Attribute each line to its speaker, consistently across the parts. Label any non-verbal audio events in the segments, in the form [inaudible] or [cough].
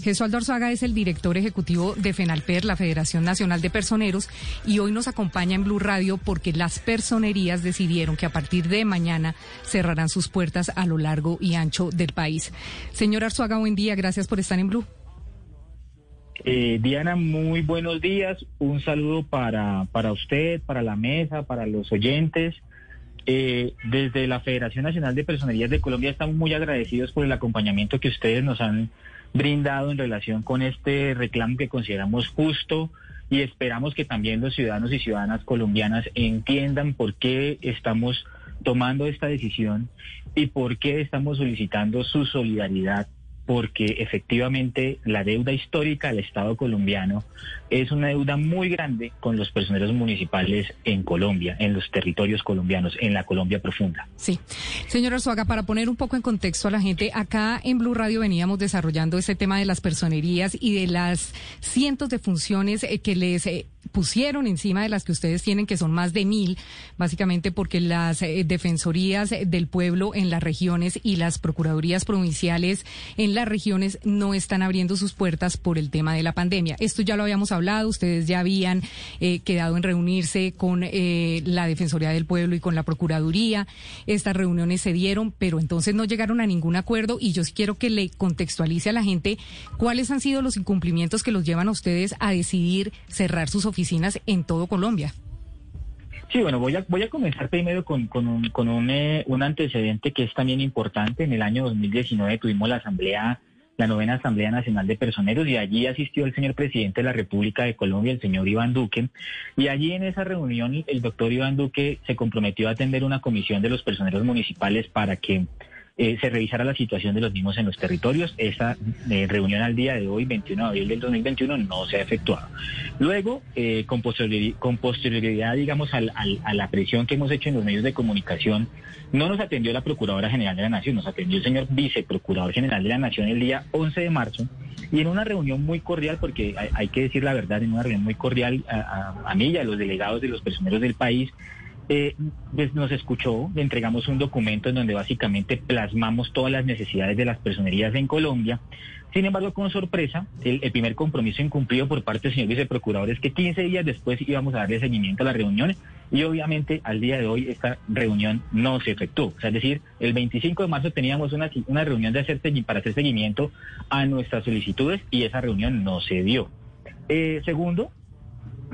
Speaker 1: Jesús Arzuaga es el director ejecutivo de FENALPER, la Federación Nacional de Personeros, y hoy nos acompaña en Blue Radio porque las personerías decidieron que a partir de mañana cerrarán sus puertas a lo largo y ancho del país. Señor Arzuaga, buen día. Gracias por estar en Blue.
Speaker 2: Eh, Diana, muy buenos días. Un saludo para, para usted, para la mesa, para los oyentes. Eh, desde la Federación Nacional de Personerías de Colombia estamos muy agradecidos por el acompañamiento que ustedes nos han brindado en relación con este reclamo que consideramos justo y esperamos que también los ciudadanos y ciudadanas colombianas entiendan por qué estamos tomando esta decisión y por qué estamos solicitando su solidaridad porque efectivamente la deuda histórica del Estado colombiano es una deuda muy grande con los personeros municipales en Colombia, en los territorios colombianos, en la Colombia profunda.
Speaker 1: Sí. Señor Arzuaga, para poner un poco en contexto a la gente, acá en Blue Radio veníamos desarrollando ese tema de las personerías y de las cientos de funciones eh, que les eh, pusieron encima de las que ustedes tienen, que son más de mil, básicamente porque las eh, defensorías del pueblo en las regiones y las procuradurías provinciales en las regiones no están abriendo sus puertas por el tema de la pandemia. Esto ya lo habíamos hablado, ustedes ya habían eh, quedado en reunirse con eh, la Defensoría del Pueblo y con la Procuraduría. Estas reuniones se dieron, pero entonces no llegaron a ningún acuerdo y yo quiero que le contextualice a la gente cuáles han sido los incumplimientos que los llevan a ustedes a decidir cerrar sus oficinas en todo Colombia.
Speaker 2: Sí, bueno, voy a, voy a comenzar primero con, con, un, un, eh, un antecedente que es también importante. En el año 2019 tuvimos la asamblea, la novena Asamblea Nacional de Personeros y allí asistió el señor presidente de la República de Colombia, el señor Iván Duque. Y allí en esa reunión el doctor Iván Duque se comprometió a atender una comisión de los personeros municipales para que eh, se revisara la situación de los mismos en los territorios. Esa eh, reunión al día de hoy, 21 de abril del 2021, no se ha efectuado. Luego, eh, con, posterioridad, con posterioridad, digamos, al, a la presión que hemos hecho en los medios de comunicación, no nos atendió la Procuradora General de la Nación, nos atendió el señor Viceprocurador General de la Nación el día 11 de marzo y en una reunión muy cordial, porque hay, que decir la verdad, en una reunión muy cordial a, a, a mí y a los delegados de los personeros del país, eh, pues nos escuchó, le entregamos un documento en donde básicamente plasmamos todas las necesidades de las personerías en Colombia. Sin embargo, con sorpresa, el, primer compromiso incumplido por parte del señor viceprocurador es que 15 días después íbamos a darle seguimiento a la reunión y obviamente al día de hoy esta reunión no se efectuó. Es decir, el 25 de marzo teníamos una, una reunión de hacer, para hacer seguimiento a nuestras solicitudes y esa reunión no se dio. Eh, segundo,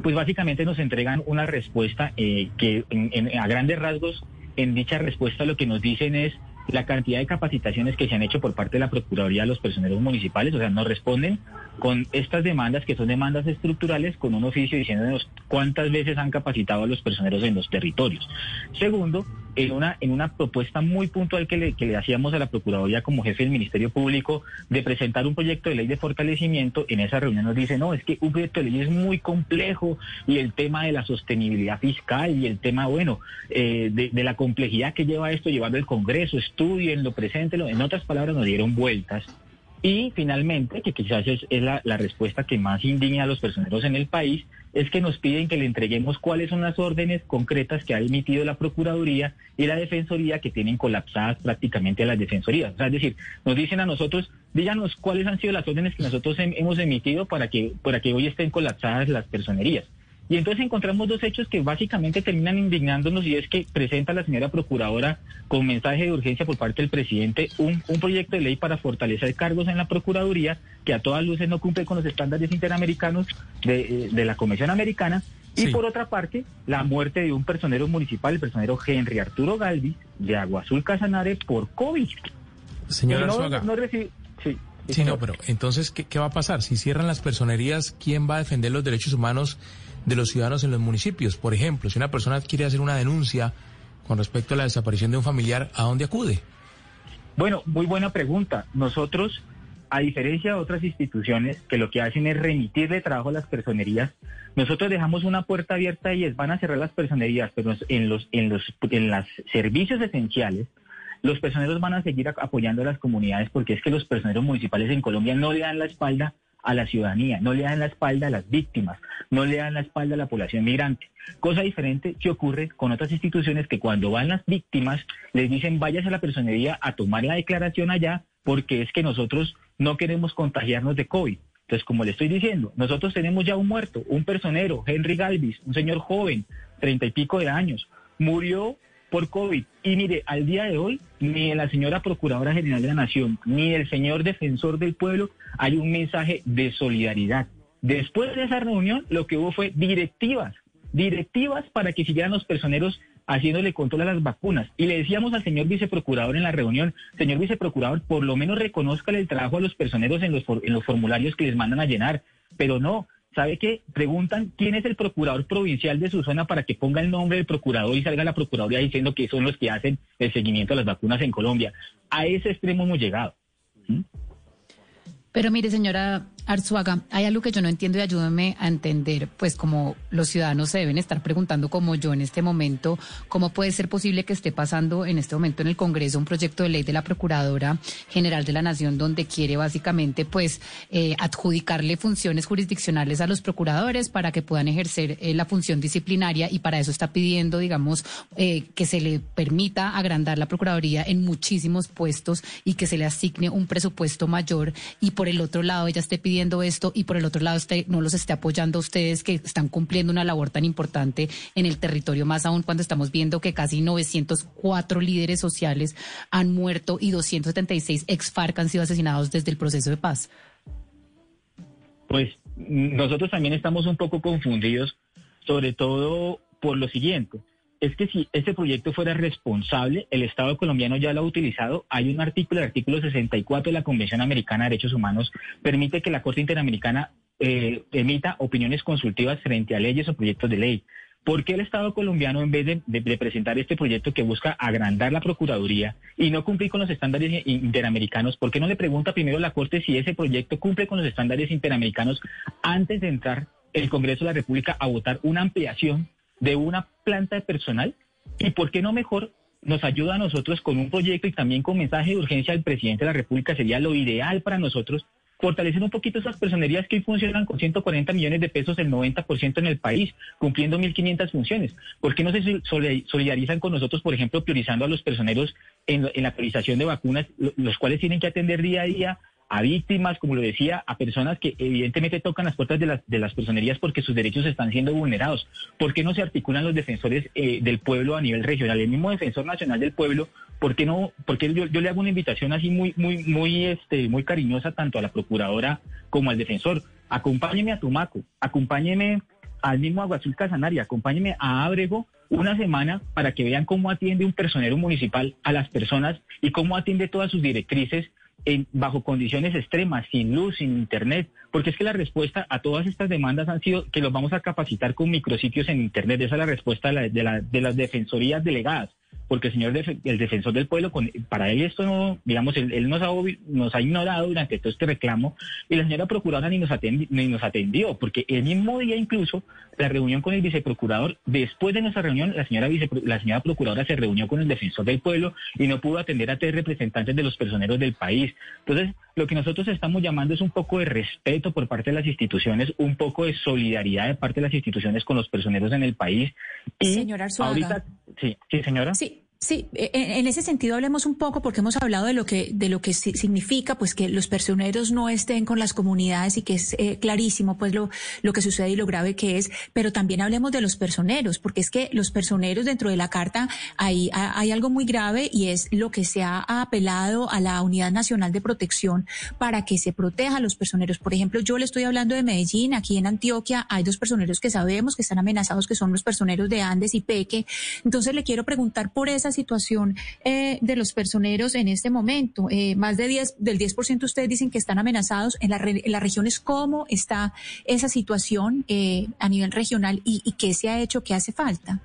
Speaker 2: pues básicamente nos entregan una respuesta eh, que en, a grandes rasgos en dicha respuesta lo que nos dicen es la cantidad de capacitaciones que se han hecho por parte de la Procuraduría a los personeros municipales, o sea, nos responden con estas demandas que son demandas estructurales con un oficio diciéndonos cuántas veces han capacitado a los personeros en los territorios. Segundo, en una, en una propuesta muy puntual que le, que le hacíamos a la Procuraduría como jefe del Ministerio Público de presentar un proyecto de ley de fortalecimiento, en esa reunión nos dice, no, es que un proyecto de ley es muy complejo y el tema de la sostenibilidad fiscal y el tema, bueno, eh, de, la complejidad que lleva esto, llevando el Congreso, estudienlo, preséntelo, en otras palabras nos dieron vueltas. Y finalmente, que quizás es, es la, la, respuesta que más indigna a los personeros en el país, es que nos piden que le entreguemos cuáles son las órdenes concretas que ha emitido la Procuraduría y la Defensoría que tienen colapsadas prácticamente a las defensorías. Es decir, nos dicen a nosotros, díganos cuáles han sido las órdenes que nosotros hemos emitido para que, para que hoy estén colapsadas las personerías. Y entonces encontramos dos hechos que básicamente terminan indignándonos y es que presenta la señora procuradora con mensaje de urgencia por parte del presidente un, un, proyecto de ley para fortalecer cargos en la Procuraduría que a todas luces no cumple con los estándares interamericanos de, de la Comisión Americana. Y por otra parte, la muerte de un personero municipal, el personero Henry Arturo Galvis, de Agua Azul Casanare, por COVID.
Speaker 3: Señora no,
Speaker 2: no recibe, sí,
Speaker 3: Sí, no, pero entonces, ¿qué, ¿qué va a pasar? Si cierran las personerías, ¿quién va a defender los derechos humanos de los ciudadanos en los municipios? Por ejemplo, si una persona quiere hacer una denuncia con respecto a la desaparición de un familiar, ¿a dónde acude?
Speaker 2: Bueno, muy buena pregunta. Nosotros a diferencia de otras instituciones que lo que hacen es remitirle trabajo a las personerías, nosotros dejamos una puerta abierta y es van a cerrar las personerías, pero en los en los en los servicios esenciales los personeros van a seguir apoyando a las comunidades porque es que los personeros municipales en Colombia no le dan la espalda a la ciudadanía, no le dan la espalda a las víctimas, no le dan la espalda a la población migrante. Cosa diferente que ocurre con otras instituciones que cuando van las víctimas les dicen váyase a la personería a tomar la declaración allá porque es que nosotros no queremos contagiarnos de COVID. Entonces, como le estoy diciendo, nosotros tenemos ya un muerto, un personero, Henry Galvis, un señor joven, treinta y pico de años, murió por COVID. Y mire, al día de hoy, ni la señora Procuradora General de la Nación, ni el señor Defensor del Pueblo hay un mensaje de solidaridad. Después de esa reunión, lo que hubo fue directivas, directivas para que siguieran los personeros haciéndole control a las vacunas. Y le decíamos al señor viceprocurador en la reunión, señor viceprocurador, por lo menos reconozca el trabajo a los personeros en los, en los formularios que les mandan a llenar. Pero no, ¿sabe qué? Preguntan quién es el procurador provincial de su zona para que ponga el nombre del procurador y salga la procuraduría diciendo que son los que hacen el seguimiento de las vacunas en Colombia. A ese extremo hemos llegado. ¿Mm?
Speaker 4: Pero mire, señora Arzuaga, hay algo que yo no entiendo y ayúdame a entender, pues como los ciudadanos se deben estar preguntando como yo en este momento, ¿cómo puede ser posible que esté pasando en este momento en el Congreso un proyecto de ley de la Procuradora General de la Nación donde quiere básicamente pues eh, adjudicarle funciones jurisdiccionales a los procuradores para que puedan ejercer eh, la función disciplinaria y para eso está pidiendo, digamos, eh, que se le permita agrandar la Procuraduría en muchísimos puestos y que se le asigne un presupuesto mayor y por el otro lado ella esté pidiendo esto y por el otro lado usted no los esté apoyando a ustedes que están cumpliendo una labor tan importante en el territorio, más aún cuando estamos viendo que casi 904 líderes sociales han muerto y 276 ex FARC han sido asesinados desde el proceso de paz.
Speaker 2: Pues nosotros también estamos un poco confundidos, sobre todo por lo siguiente es que si este proyecto fuera responsable, el Estado colombiano ya lo ha utilizado. Hay un artículo, el artículo 64 de la Convención Americana de Derechos Humanos, permite que la Corte Interamericana eh, emita opiniones consultivas frente a leyes o proyectos de ley. ¿Por qué el Estado colombiano, en vez de, presentar este proyecto que busca agrandar la Procuraduría y no cumplir con los estándares interamericanos, por qué no le pregunta primero a la Corte si ese proyecto cumple con los estándares interamericanos antes de entrar el Congreso de la República a votar una ampliación de una planta de personal y por qué no mejor nos ayuda a nosotros con un proyecto y también con mensaje de urgencia al presidente de la República sería lo ideal para nosotros fortalecer un poquito esas personerías que hoy funcionan con 140 millones de pesos, el 90% en el país, cumpliendo 1.500 funciones. ¿Por qué no se solidarizan con nosotros, por ejemplo, priorizando a los personeros en, en la priorización de vacunas, los cuales tienen que atender día a día a víctimas, como lo decía, a personas que evidentemente tocan las puertas de las, de las personerías porque sus derechos están siendo vulnerados. ¿Por qué no se articulan los defensores eh, del pueblo a nivel regional? El mismo defensor nacional del pueblo, ¿por qué no? Porque yo, yo le hago una invitación así muy, muy, muy, este, muy cariñosa tanto a la procuradora como al defensor. Acompáñeme a Tumaco, acompáñeme al mismo Agua Azul Casanare, acompáñeme a Ábrego una semana para que vean cómo atiende un personero municipal a las personas y cómo atiende todas sus directrices bajo condiciones extremas, sin luz, sin internet, porque es que la respuesta a todas estas demandas han sido que los vamos a capacitar con micrositios en internet. Esa es la respuesta de, de las defensorías delegadas porque el señor el defensor del pueblo, para él esto no, digamos, él, nos, ha, nos ha ignorado durante todo este reclamo y la señora procuradora ni nos, ni nos atendió, porque el mismo día incluso la reunión con el viceprocurador, después de nuestra reunión, la señora, la señora procuradora se reunió con el defensor del pueblo y no pudo atender a tres representantes de los personeros del país. Entonces, lo que nosotros estamos llamando es un poco de respeto por parte de las instituciones, un poco de solidaridad de parte de las instituciones con los personeros en el país.
Speaker 5: Y señora
Speaker 2: ahorita, sí, sí, señora.
Speaker 5: Sí, Sí, e, e, en ese sentido hablemos un poco porque hemos hablado de lo que de lo que significa pues que los personeros no estén con las comunidades y que es eh, clarísimo pues lo lo que sucede y lo grave que es, pero también hablemos de los personeros porque es que los personeros dentro de la carta hay hay algo muy grave y es lo que se ha apelado a la Unidad Nacional de Protección para que se proteja a los personeros. Por ejemplo, yo le estoy hablando de Medellín, aquí en Antioquia hay dos personeros que sabemos que están amenazados que son los personeros de Andes y Peque. Entonces le quiero preguntar por esa situación eh, de los personeros en este momento. Eh, más de 10, del 10% ustedes dicen que están amenazados. En, la, en las regiones, ¿cómo está esa situación eh, a nivel regional y, y qué se ha hecho, qué hace falta?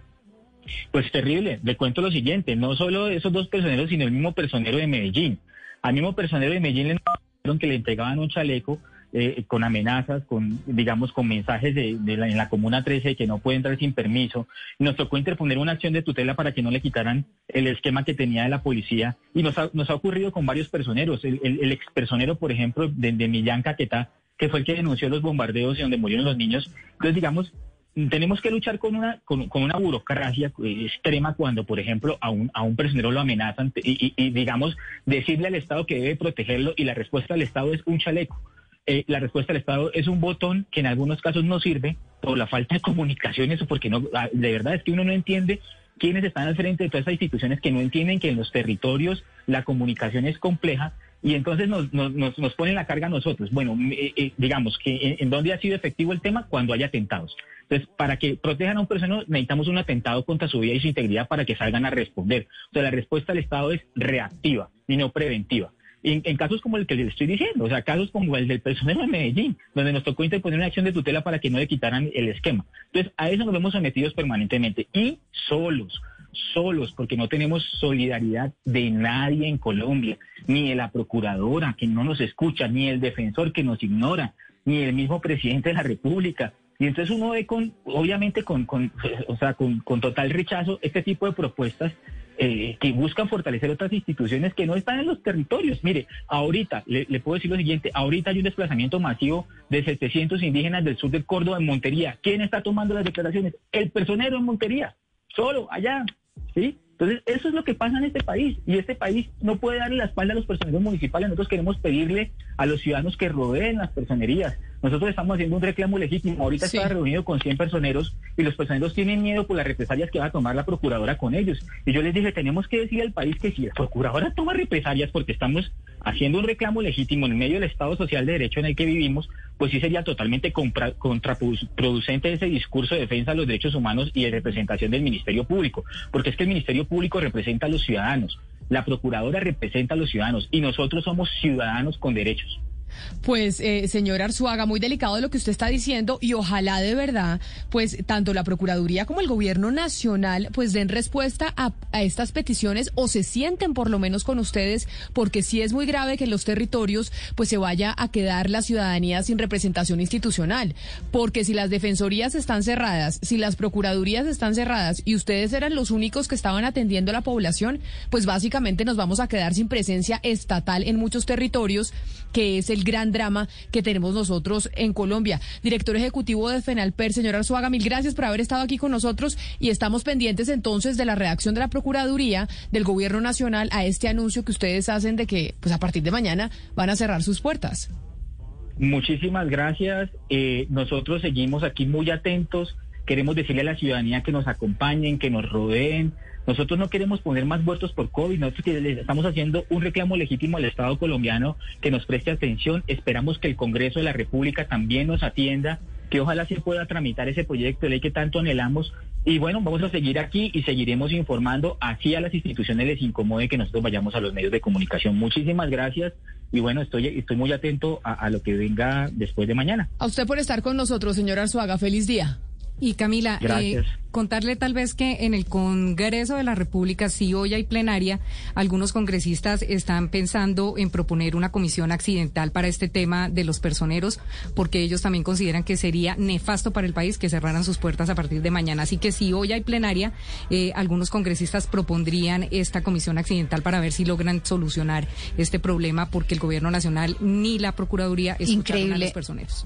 Speaker 2: Pues terrible. Le cuento lo siguiente, no solo esos dos personeros, sino el mismo personero de Medellín. Al mismo personero de Medellín le que le entregaban un chaleco eh, con amenazas, con, digamos, con mensajes de, la, en la Comuna 13 que no puede entrar sin permiso. nos tocó interponer una acción de tutela para que no le quitaran el esquema que tenía de la policía. Y nos ha, nos ha ocurrido con varios personeros. El, el, ex personero, por ejemplo, de, de Millán Caquetá, que fue el que denunció los bombardeos y donde murieron los niños. Entonces, digamos, tenemos que luchar con una, con, una burocracia extrema cuando, por ejemplo, a un, a un personero lo amenazan y, digamos, decirle al Estado que debe protegerlo y la respuesta del Estado es un chaleco. Eh, la respuesta del Estado es un botón que en algunos casos no sirve por la falta de comunicaciones o porque no, ah, de verdad es que uno no entiende quiénes están al frente de todas estas instituciones que no entienden que en los territorios la comunicación es compleja y entonces nos, nos, nos, ponen la carga a nosotros. Bueno, eh, eh, digamos que en, dónde ha sido efectivo el tema cuando hay atentados. Entonces, para que protejan a un persona necesitamos un atentado contra su vida y su integridad para que salgan a responder. Sea, la respuesta del Estado es reactiva y no preventiva. En, casos como el que les estoy diciendo, o sea, casos como el del personero de Medellín, donde nos tocó interponer una acción de tutela para que no le quitaran el esquema. Entonces, a eso nos vemos sometidos permanentemente y solos solos porque no tenemos solidaridad de nadie en Colombia, ni de la procuradora que no nos escucha, ni el defensor que nos ignora, ni el mismo presidente de la República. Y entonces uno ve con, obviamente con, con [laughs] o sea, con, con total rechazo este tipo de propuestas eh, que buscan fortalecer otras instituciones que no están en los territorios. Mire, ahorita, le, puedo decir lo siguiente, ahorita hay un desplazamiento masivo de 700 indígenas del sur del Córdoba en Montería. ¿Quién está tomando las declaraciones? El personero en Montería, solo, allá, ¿sí? Entonces, eso es lo que pasa en este país. Y este país no puede darle la espalda a los personeros municipales. Nosotros queremos pedirle a los ciudadanos que rodeen las personerías. Nosotros estamos haciendo un reclamo legítimo. Ahorita está reunido con 100 personeros y los personeros tienen miedo por las represalias que va a tomar la procuradora con ellos. Y yo les dije, tenemos que decir al país que si la procuradora toma represalias porque estamos haciendo un reclamo legítimo en medio del Estado Social de Derecho en el que vivimos, pues sí sería totalmente contraproducente ese discurso de defensa de los derechos humanos y de representación del Ministerio Público, porque es que el Ministerio Público representa a los ciudadanos, la Procuradora representa a los ciudadanos y nosotros somos ciudadanos con derechos.
Speaker 6: Pues, eh, señor Arzuaga, muy delicado lo que usted está diciendo y ojalá de verdad, pues, tanto la Procuraduría como el Gobierno Nacional, pues, den respuesta a, estas peticiones o se sienten por lo menos con ustedes, porque sí es muy grave que en los territorios, pues, se vaya a quedar la ciudadanía sin representación institucional. Porque si las defensorías están cerradas, si las procuradurías están cerradas y ustedes eran los únicos que estaban atendiendo a la población, pues, básicamente nos vamos a quedar sin presencia estatal en muchos territorios, que es el gran drama que tenemos nosotros en Colombia. Director Ejecutivo de FENALPER, señor Arzuaga, mil gracias por haber estado aquí con nosotros y estamos pendientes entonces de la reacción de la Procuraduría del Gobierno Nacional a este anuncio que ustedes hacen de que pues a partir de mañana van a cerrar sus puertas.
Speaker 2: Muchísimas gracias. Eh, nosotros seguimos aquí muy atentos. Queremos decirle a la ciudadanía que nos acompañen, que nos rodeen, nosotros no queremos poner más muertos por COVID, nosotros estamos haciendo un reclamo legítimo al Estado colombiano que nos preste atención. Esperamos que el Congreso de la República también nos atienda, que ojalá se pueda tramitar ese proyecto de ley que tanto anhelamos. Y bueno, vamos a seguir aquí y seguiremos informando así a las instituciones les incomode que nosotros vayamos a los medios de comunicación. Muchísimas gracias y bueno, estoy, estoy muy atento a, lo que venga después de mañana.
Speaker 6: A usted por estar con nosotros, señor Arzuaga. Feliz día.
Speaker 1: Y Camila, eh, contarle tal vez que en el Congreso de la República, si hoy hay plenaria, algunos congresistas están pensando en proponer una comisión accidental para este tema de los personeros, porque ellos también consideran que sería nefasto para el país que cerraran sus puertas a partir de mañana. Así que si hoy hay plenaria, eh, algunos congresistas propondrían esta comisión accidental para ver si logran solucionar este problema, porque el Gobierno Nacional ni la Procuraduría escucharon a los personeros.